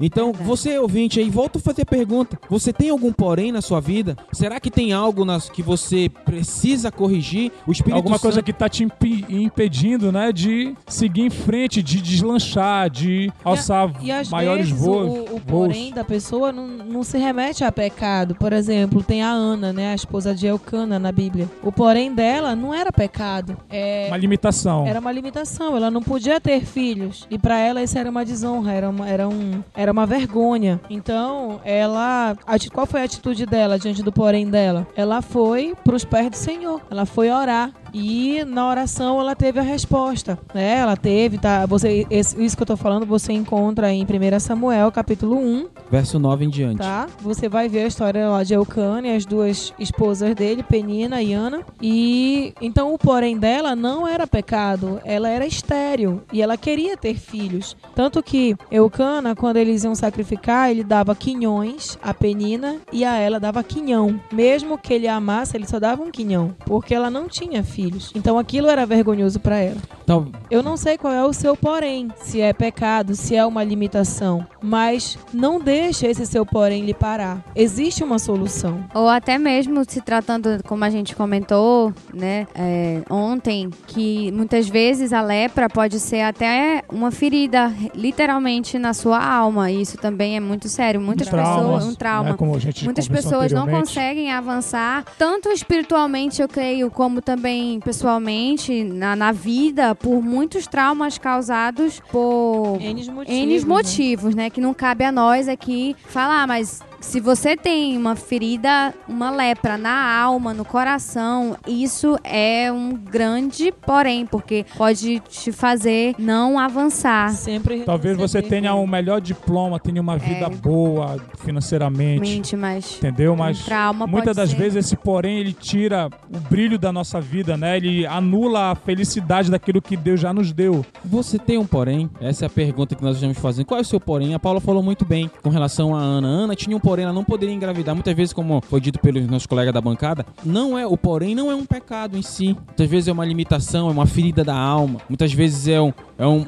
Então, você ouvinte aí, volta a fazer a pergunta. Você tem algum porém na sua vida? Será que tem algo nas, que você precisa corrigir? O Espírito Alguma coisa Santo- que tá te impi- impedindo, né, de seguir em frente, de deslanchar, de alçar E às maiores vezes voos. o, o voos. porém da pessoa não, não se remete a pecado. Por exemplo, tem a Ana, né, a esposa de Elcana na Bíblia. O porém dela não era pecado. É, Uma limitação. era uma limitação. Ela não podia ter filhos. E pra ela isso era uma desonra, era uma, era um, era uma vergonha. Então, ela. Qual foi a atitude dela diante do porém dela? Ela foi pros pés do Senhor. Ela foi orar. E na oração ela teve a resposta, né? Ela teve, tá? Você, esse- isso que eu tô falando você encontra em 1 Samuel, capítulo 1, Verso 9 em diante. tá? Você vai ver a história lá de Eucana e as duas esposas dele, Penina e Ana. E então o porém dela não era pecado, ela era estéril e ela queria ter filhos. Tanto que Eucana, quando eles iam sacrificar, ele dava quinhões a Penina e a ela dava quinhão. Mesmo que ele a amasse, ele só dava um quinhão, porque ela não tinha filhos. Então aquilo era vergonhoso para ela. Então, Eu não sei qual é o seu porém, se é pecado, se é uma limitação, mas não deixa esse seu porém lhe parar. Existe uma solução. Ou até mesmo se tratando, como a gente comentou, né, é, ontem, que muitas vezes a lepra pode ser até uma ferida, literalmente, na sua alma. Isso também é muito sério. Muitas Traumas, pessoas. Um trauma. né, como a gente Muitas pessoas não conseguem avançar, tanto espiritualmente, eu creio, como também pessoalmente, na, na vida, por muitos traumas causados por N motivos. N né? motivos, né? Que não cabe a nós aqui falar, mas se você tem uma ferida, uma lepra na alma, no coração, isso é um grande porém, porque pode te fazer não avançar Sempre Talvez você receber. tenha um melhor diploma, tenha uma vida É. boa financeiramente. mente, mas Entendeu? Mas um trauma muitas das ser. vezes esse porém ele tira o brilho da nossa vida, né? Ele anula a felicidade daquilo que Deus já nos deu. você tem um porém? Essa é a pergunta que nós estamos fazendo. Qual é o seu porém? A Paula falou muito bem com relação a Ana. A Ana tinha um porém, ela não poderia engravidar. Muitas vezes, como foi dito pelos nossos colegas da bancada, não é o porém não é um pecado em si. Muitas vezes é uma limitação, é uma ferida da alma. Muitas vezes é um, é um,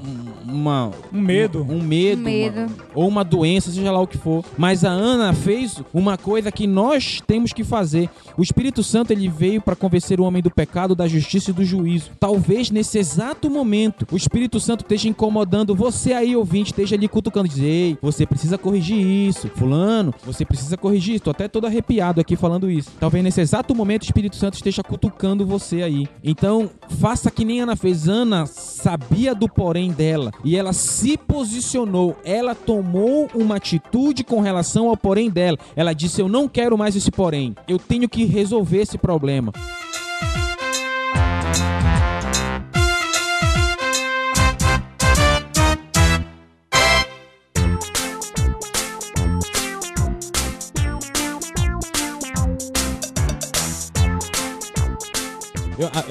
uma, Um medo. um, medo, Um medo. uma- ou uma doença, seja lá o que for. Mas a Ana fez uma coisa que nós temos que fazer. O Espírito Santo ele veio para convencer o homem do pecado, da justiça e do juízo. Talvez nesse exato momento o Espírito Santo esteja incomodando você aí, ouvinte, esteja ali cutucando, dizer, ei, você precisa corrigir isso. Fulano, você precisa corrigir isso. Tô até todo arrepiado aqui falando isso. Talvez nesse exato momento o Espírito Santo esteja cutucando você aí. Então, faça que nem Ana fez. Ana sabia do porém dela e ela se posicionou. Ela tomou uma atitude com relação ao porém dela. Ela disse: Eu não quero mais esse porém. Eu tenho que resolver esse problema.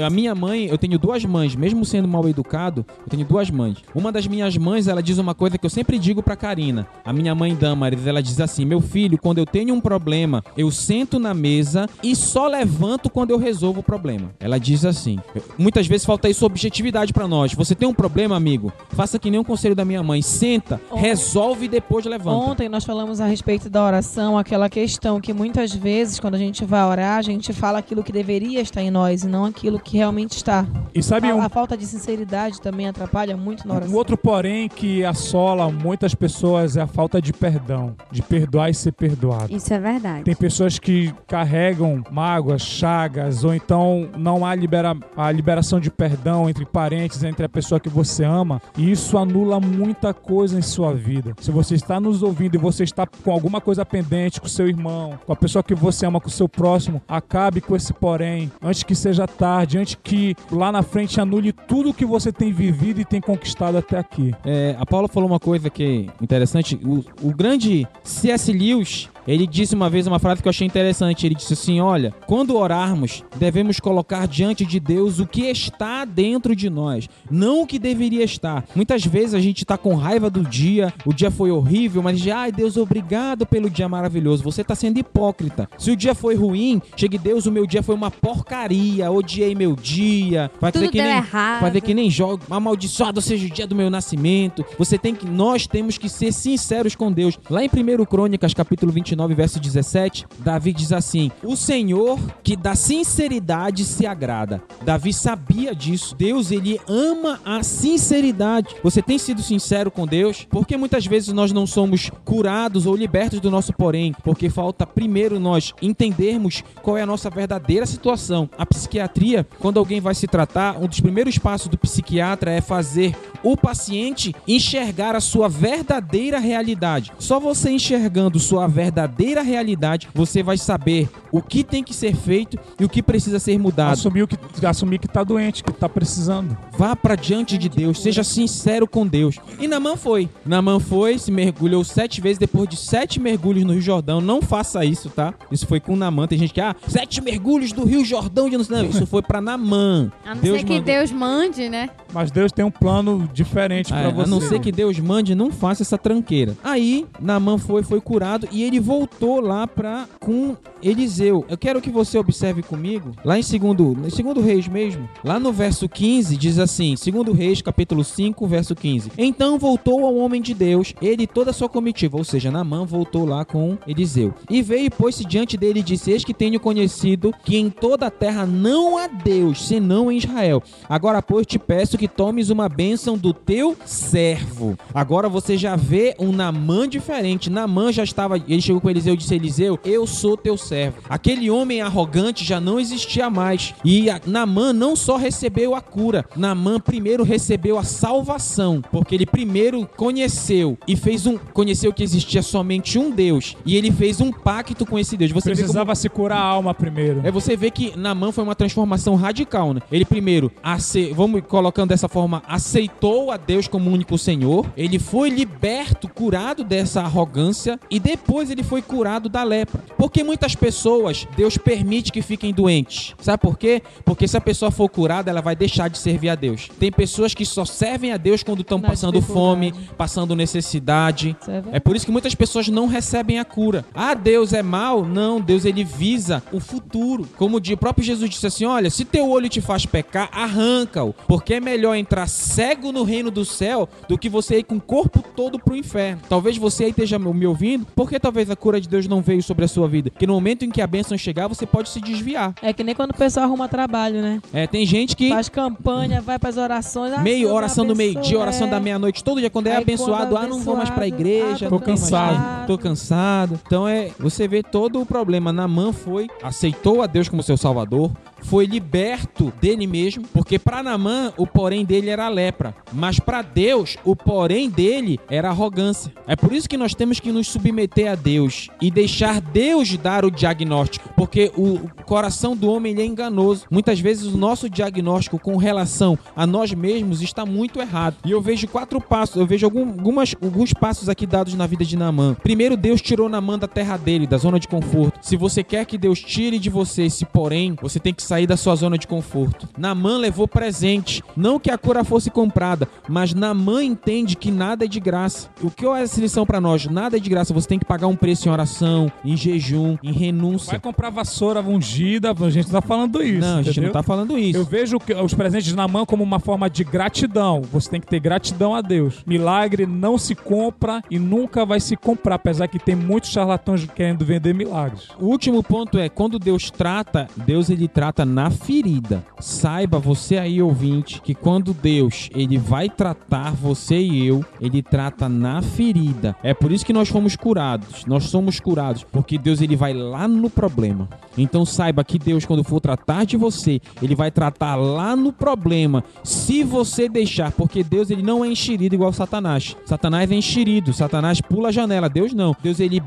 A, minha mãe, eu tenho duas mães, mesmo sendo mal educado, eu tenho duas mães. Uma das minhas mães, ela diz uma coisa que eu sempre digo pra Karina. A minha mãe Damaris, ela diz assim: "Meu filho, quando eu tenho um problema, eu sento na mesa e só levanto quando eu resolvo o problema". Ela diz assim. Muitas vezes falta isso objetividade pra nós. Você tem um problema, amigo? Faça que nem um conselho da minha mãe, senta, Ontem- resolve e depois levanta. Ontem nós falamos a respeito da oração, aquela questão que muitas vezes, quando a gente vai orar, a gente fala aquilo que deveria estar em nós e não aquilo que realmente está. E sabe a, um, a falta de sinceridade também atrapalha muito na oração. um outro porém que assola muitas pessoas é a falta de perdão, de perdoar e ser perdoado. Isso é verdade. Tem pessoas que carregam mágoas, chagas, ou então não há libera a liberação de perdão entre parentes, entre a pessoa que você ama, e isso anula muita coisa em sua vida. Se você está nos ouvindo e você está com alguma coisa pendente com seu irmão, com a pessoa que você ama, com o seu próximo, acabe com esse porém, antes que seja tarde, que lá na frente anule tudo que você tem vivido e tem conquistado até aqui. É, a Paula falou uma coisa que é interessante. O, o grande C.S. Lewis, ele disse uma vez uma frase que eu achei interessante. Ele disse assim: Olha, quando orarmos, devemos colocar diante de Deus o que está dentro de nós, não o que deveria estar. Muitas vezes a gente está com raiva do dia, o dia foi horrível, mas diz: Ai, Deus, obrigado pelo dia maravilhoso. Você está sendo hipócrita. Se o dia foi ruim, chegue Deus, o meu dia foi uma porcaria, odiei meu dia. Vai Tudo que nem, errado. Fazer que nem jogo, amaldiçoado seja o dia do meu nascimento. Você tem que, nós temos que ser sinceros com Deus. Lá em 1 Crônicas, capítulo 29, verso 17, Davi diz assim: O Senhor que da sinceridade se agrada. Davi sabia disso. Deus, ele ama a sinceridade. Você tem sido sincero com Deus? Porque muitas vezes nós não somos curados ou libertos do nosso porém, porque falta primeiro nós entendermos qual é a nossa verdadeira situação. A psiquiatria, quando alguém vai se tratar, um dos primeiros passos do psiquiatra é fazer o paciente enxergar a sua verdadeira realidade. Só você enxergando sua verdadeira realidade, você vai saber o que tem que ser feito e o que precisa ser mudado. Assumir, o que, assumir que tá doente, que tá precisando. Vá pra diante de Deus, seja sincero com Deus. E Namã foi. Namã foi, se mergulhou sete vezes depois de sete mergulhos no Rio Jordão. Não faça isso, tá? Isso foi com Namã. Tem gente que, ah, sete mergulhos do Rio Jordão. de não isso foi pra Namã. A não Deus ser que mandou. Deus mande, né? Mas Deus tem um plano diferente É, pra você. a não ser que Deus mande, não faça essa tranqueira. Aí, Namã foi, foi curado e ele voltou lá pra com Eliseu. Eu quero que você observe comigo, lá em segundo, em segundo Reis mesmo, lá no verso 15 diz assim, segundo Reis, capítulo 5, verso 15. Então voltou ao homem de Deus, ele e toda a sua comitiva, ou seja, Namã voltou lá com Eliseu. E veio e pôs-se diante dele e disse: Eis que tenho conhecido que em toda a terra não há Deus, senão em Israel. Agora, pois, te peço que tomes uma bênção do teu servo. Agora você já vê um Namã diferente. Namã já estava. Ele chegou com Eliseu e disse: Eliseu, eu sou teu servo. Aquele homem arrogante já não existia mais. E Namã não só recebeu a cura, Namã primeiro recebeu a salvação, porque ele primeiro conheceu e fez um. Conheceu que existia somente um Deus. E ele fez um pacto com esse Deus. Você vê como- Precisava se curar a alma primeiro. é você vê que Namã foi uma transformação radical, né? Ele primeiro, ace... vamos colocando dessa forma, aceitou a Deus como único Senhor. Ele foi liberto, curado dessa arrogância e depois ele foi curado da lepra. Porque muitas pessoas Deus permite que fiquem doentes. Sabe por quê? Porque se a pessoa for curada, ela vai deixar de servir a Deus. Tem pessoas que só servem a Deus quando estão passando fome, passando necessidade. É. É por isso que muitas pessoas não recebem a cura. Ah, Deus é mal? Não, Deus ele visa o futuro. Como o próprio Jesus disse assim: olha, se teu olho te faz pecar, arranca-o. Porque é melhor entrar cego no reino do céu do que você ir com o corpo todo pro inferno. Talvez você aí esteja me ouvindo, porque talvez a cura de Deus não veio sobre a sua vida. Que no momento em que a bênção chegar, você pode se desviar. É que nem quando o pessoal arruma trabalho, né? É, tem gente que. Faz campanha, vai pras orações. ah, Meio oração do meio-dia, oração é. da meia-noite, todo dia quando é Aí, abençoado, quando ah, não vou mais pra abençoado, igreja, ah, tô mais cansado. tô cansado. Então é, você vê todo o problema. Namã foi, aceitou a Deus como seu salvador, foi liberto dele mesmo, porque para Namã o porém dele era a lepra, mas para Deus o porém dele era arrogância. É por isso que nós temos que nos submeter a Deus e deixar Deus dar o diagnóstico, porque o coração do homem é enganoso. Muitas vezes o nosso diagnóstico com relação a nós mesmos está muito errado. E eu vejo quatro passos, eu vejo algum, algumas, alguns passos aqui dados na vida de Naamã. Primeiro, Deus tirou Naamã da terra dele, da zona de conforto. Se você quer que Deus tire de você esse porém, você tem que sair da sua zona de conforto. Naamã levou presente, não que a cura fosse comprada, mas Naamã entende que nada é de graça. O que é essa lição para nós? Nada é de graça, você tem que pagar um preço em oração, em jejum, em renúncia. Vai comprar vassoura ungida, a gente não tá falando isso. Não, a gente entendeu? não tá falando isso. Eu vejo que os presentes na mão como uma forma de gratidão. Você tem que ter gratidão a Deus. Milagre não se compra e nunca vai se comprar, apesar que tem muitos charlatães querendo vender milagres. O último ponto é quando Deus trata, Deus ele trata na ferida. Saiba você aí ouvinte que quando Deus ele vai tratar você e eu, ele trata na ferida. É por isso que nós fomos curados. Nós somos curados porque Deus ele vai lá no problema. Então saiba que Deus quando for tratar de você, ele vai tratar lá no problema. Se você deixar, porque Deus ele não é enxerido igual Satanás. Satanás é enxerido, Satanás pula a janela, Deus não. Deus ele,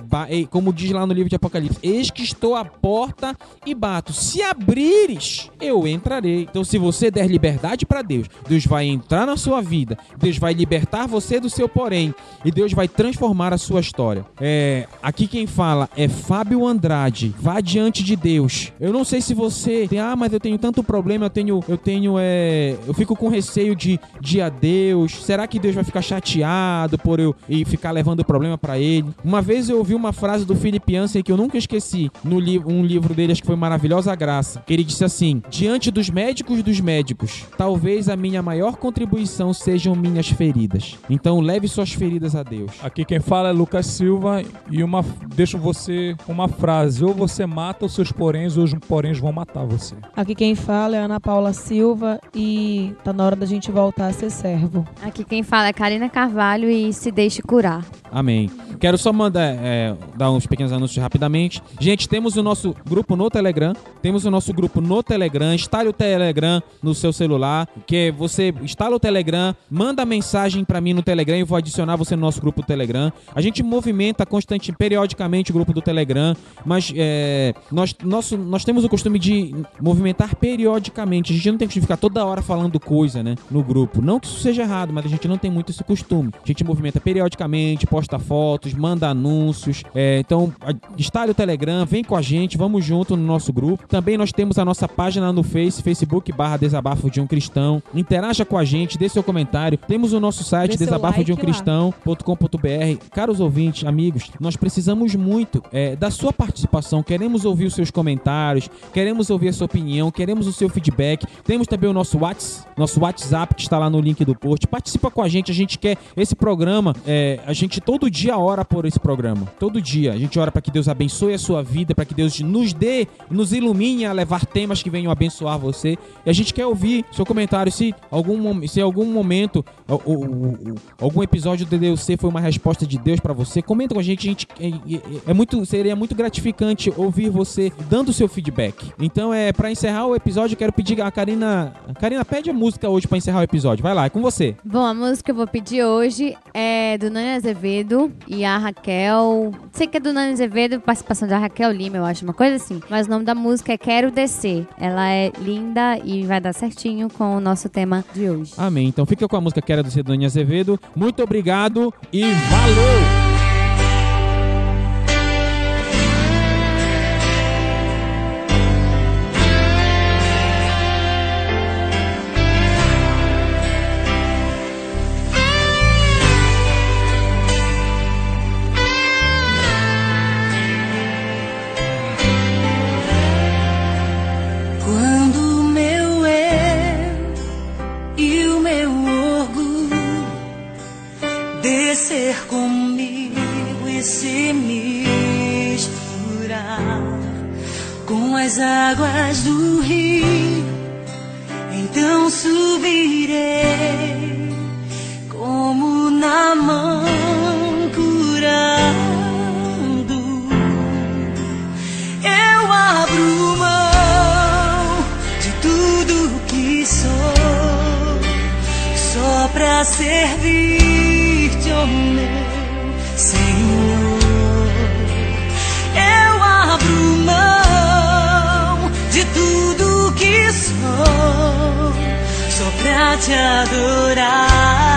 como diz lá no livro de Apocalipse, eis que estou à porta e bato. Se abrires, eu entrarei. Então se você der liberdade para Deus, Deus vai entrar na sua vida. Deus vai libertar você do seu porém e Deus vai transformar a sua história. É, aqui quem fala é Fábio Andrade. Vá diante de Deus. Eu não sei se você tem, ah, mas eu tenho tanto problema, eu tenho, eu tenho, é, eu fico com receio de de a Deus. Será que Deus vai ficar chateado por eu e ficar levando o problema pra ele? Uma vez eu ouvi uma frase do Philip Yancey que eu nunca esqueci no livro, um livro dele, acho que foi Maravilhosa Graça, que ele disse assim: diante dos médicos dos médicos, talvez a minha maior contribuição sejam minhas feridas. Então leve suas feridas a Deus. Aqui quem fala é Lucas Silva e uma deixo você uma frase: ou você mata os seus poréns, ou os poréns vão matar você. Aqui quem fala é Ana Paula Silva e tá na hora da gente voltar a ser servo. Aqui quem fala é Karina Carvalho e se deixe curar. Amém. Quero só mandar, é, dar uns pequenos anúncios rapidamente. Gente, temos o nosso grupo no Telegram. Temos o nosso grupo no Telegram. Instale o Telegram no seu celular. Que você instala o Telegram, manda mensagem pra mim no Telegram e eu vou adicionar você no nosso grupo do Telegram. A gente movimenta constante, periodicamente o grupo do Telegram, mas é, nós, nosso, nós temos o costume de movimentar periodicamente. A gente não tem que ficar toda hora falando coisa, né, no grupo. Não que isso seja errado, mas a gente não tem muito esse costume. A gente movimenta periodicamente, posta fotos, manda anúncios. É, então, instale o Telegram, vem com a gente, vamos junto no nosso grupo. Também nós temos a nossa página no Face, Facebook barra Desabafo de um Cristão. Interaja com a gente, dê seu comentário. Temos o nosso site, desabafo de um cristão.com.br. Caros ouvintes, amigos, nós precisamos muito é, da sua participação. Queremos ouvir os seus comentários, queremos ouvir a sua opinião, queremos o seu feedback. Temos também o nosso WhatsApp, nosso WhatsApp que está lá no link do post. Participa com a gente, a gente quer esse programa. é, a gente todo dia ora por esse programa. Todo dia a gente ora para que Deus abençoe a sua vida, para que Deus nos dê, nos ilumine a levar temas que venham abençoar você. E a gente quer ouvir seu comentário se algum se algum momento o- o- o- algum episódio do DDC foi uma resposta de Deus pra você. Comenta com a gente, a gente é, é- muito seria muito gratificante ouvir você dando o seu feedback. Então é para encerrar o episódio, eu quero pedir a Karina, Karina pede a música hoje pra encerrar o episódio. Vai lá, é com você. Bom, a música que eu vou pedir hoje é do Nani Azevedo e a Raquel. Sei que é do Nani Azevedo, participação da Raquel Lima, eu acho, uma coisa assim. Mas o nome da música é Quero Descer. Ela é linda e vai dar certinho com o nosso tema de hoje. Amém. Então fica com a música que era do Cedônia Azevedo. Muito obrigado e valeu! Isso, sou, só pra te adorar.